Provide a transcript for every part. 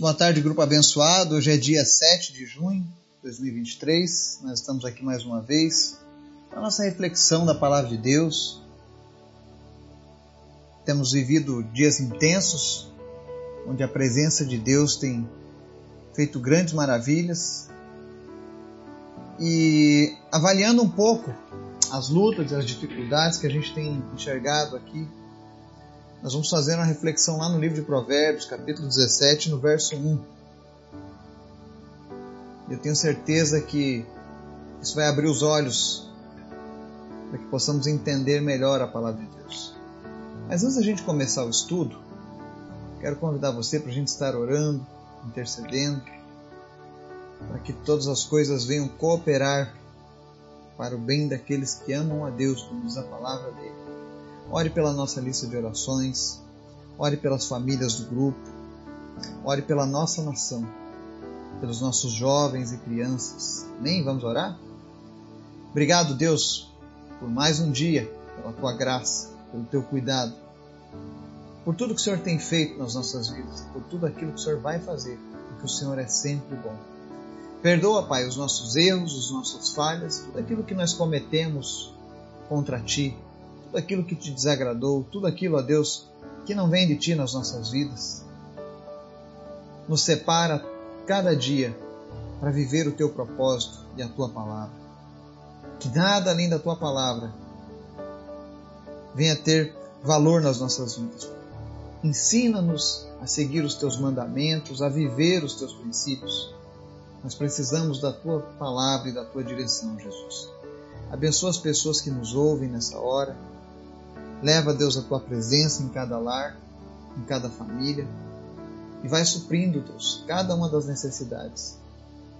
Boa tarde, grupo abençoado. Hoje é dia 7 de junho de 2023. Nós estamos aqui mais uma vez para nossa reflexão da palavra de Deus. Temos vivido dias intensos, onde a presença de Deus tem feito grandes maravilhas. E avaliando um pouco as lutas e as dificuldades que a gente tem enxergado aqui nós vamos fazer uma reflexão lá no livro de Provérbios, capítulo 17, no verso 1. Eu tenho certeza que isso vai abrir os olhos para que possamos entender melhor a palavra de Deus. Mas antes da gente começar o estudo, quero convidar você para a gente estar orando, intercedendo, para que todas as coisas venham cooperar para o bem daqueles que amam a Deus, como diz a palavra dele. Ore pela nossa lista de orações, ore pelas famílias do grupo, ore pela nossa nação, pelos nossos jovens e crianças. Amém? Vamos orar? Obrigado, Deus, por mais um dia, pela tua graça, pelo teu cuidado, por tudo que o Senhor tem feito nas nossas vidas, por tudo aquilo que o Senhor vai fazer, porque o Senhor é sempre bom. Perdoa, Pai, os nossos erros, as nossas falhas, tudo aquilo que nós cometemos contra ti, tudo aquilo que te desagradou, tudo aquilo, ó Deus, que não vem de ti nas nossas vidas. Nos separa cada dia para viver o teu propósito e a tua palavra. Que nada além da tua palavra venha ter valor nas nossas vidas. Ensina-nos a seguir os teus mandamentos, a viver os teus princípios. Nós precisamos da tua palavra e da tua direção, Jesus. Abençoa as pessoas que nos ouvem nessa hora Leva, Deus, a tua presença em cada lar, em cada família e vai suprindo, Deus, cada uma das necessidades.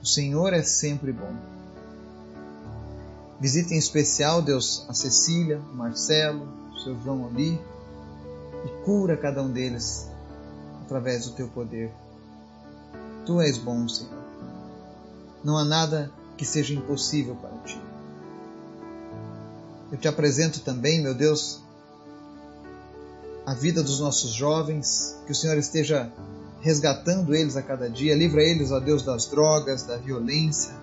O Senhor é sempre bom. Visita em especial, Deus, a Cecília, o Marcelo, o seu João ali e cura cada um deles através do teu poder. Tu és bom, Senhor. Não há nada que seja impossível para ti. Eu te apresento também, meu Deus, a vida dos nossos jovens, que o Senhor esteja resgatando eles a cada dia, livra eles, ó Deus, das drogas, da violência,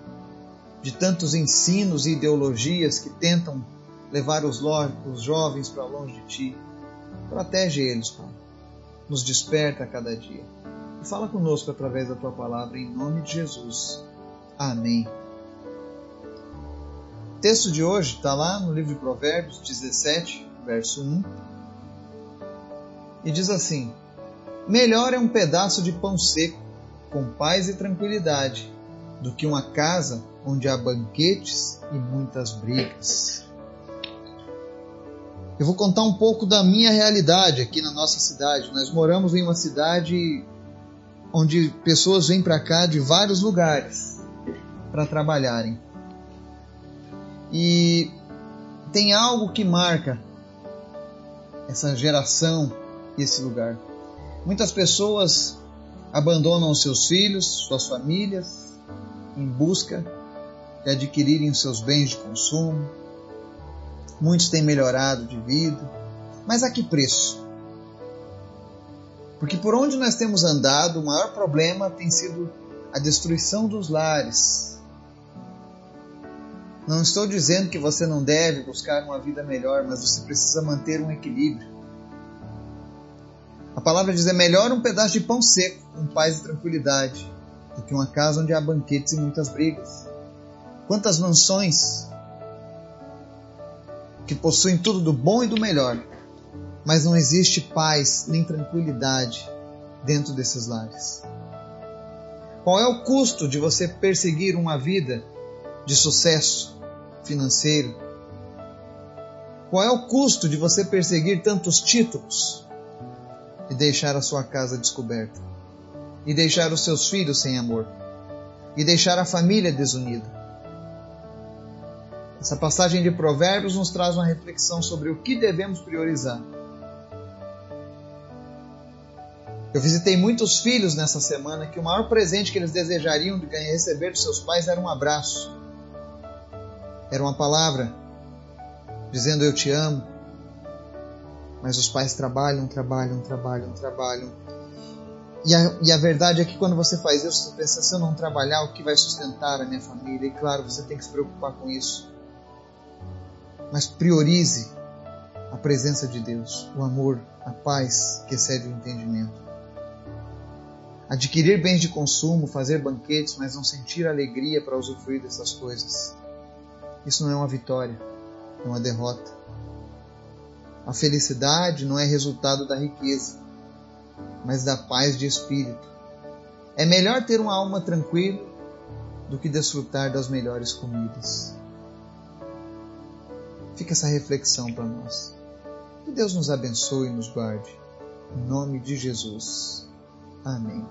de tantos ensinos e ideologias que tentam levar os, os jovens para longe de Ti. Protege eles, Pai. Nos desperta a cada dia. E fala conosco através da Tua palavra, em nome de Jesus. Amém. O texto de hoje está lá no livro de Provérbios 17, verso 1 e diz assim: Melhor é um pedaço de pão seco, com paz e tranquilidade, do que uma casa onde há banquetes e muitas brigas. Eu vou contar um pouco da minha realidade aqui na nossa cidade. Nós moramos em uma cidade onde pessoas vêm para cá de vários lugares para trabalharem. E tem algo que marca essa geração esse lugar. Muitas pessoas abandonam seus filhos, suas famílias, em busca de adquirirem seus bens de consumo. Muitos têm melhorado de vida, mas a que preço? Porque por onde nós temos andado, o maior problema tem sido a destruição dos lares. Não estou dizendo que você não deve buscar uma vida melhor, mas você precisa manter um equilíbrio. Palavra diz: é melhor um pedaço de pão seco, com paz e tranquilidade, do que uma casa onde há banquetes e muitas brigas. Quantas mansões que possuem tudo do bom e do melhor, mas não existe paz nem tranquilidade dentro desses lares. Qual é o custo de você perseguir uma vida de sucesso financeiro? Qual é o custo de você perseguir tantos títulos? Deixar a sua casa descoberta, e deixar os seus filhos sem amor, e deixar a família desunida. Essa passagem de Provérbios nos traz uma reflexão sobre o que devemos priorizar. Eu visitei muitos filhos nessa semana que o maior presente que eles desejariam de receber dos seus pais era um abraço, era uma palavra dizendo eu te amo, mas os pais trabalham, trabalham, trabalham, trabalham. E a, e a verdade é que quando você faz isso, você pensa: se eu não trabalhar, o que vai sustentar a minha família? E claro, você tem que se preocupar com isso. Mas priorize a presença de Deus, o amor, a paz que excede o entendimento. Adquirir bens de consumo, fazer banquetes, mas não sentir alegria para usufruir dessas coisas. Isso não é uma vitória, é uma derrota. A felicidade não é resultado da riqueza, mas da paz de espírito. É melhor ter uma alma tranquila do que desfrutar das melhores comidas. Fica essa reflexão para nós. Que Deus nos abençoe e nos guarde. Em nome de Jesus. Amém.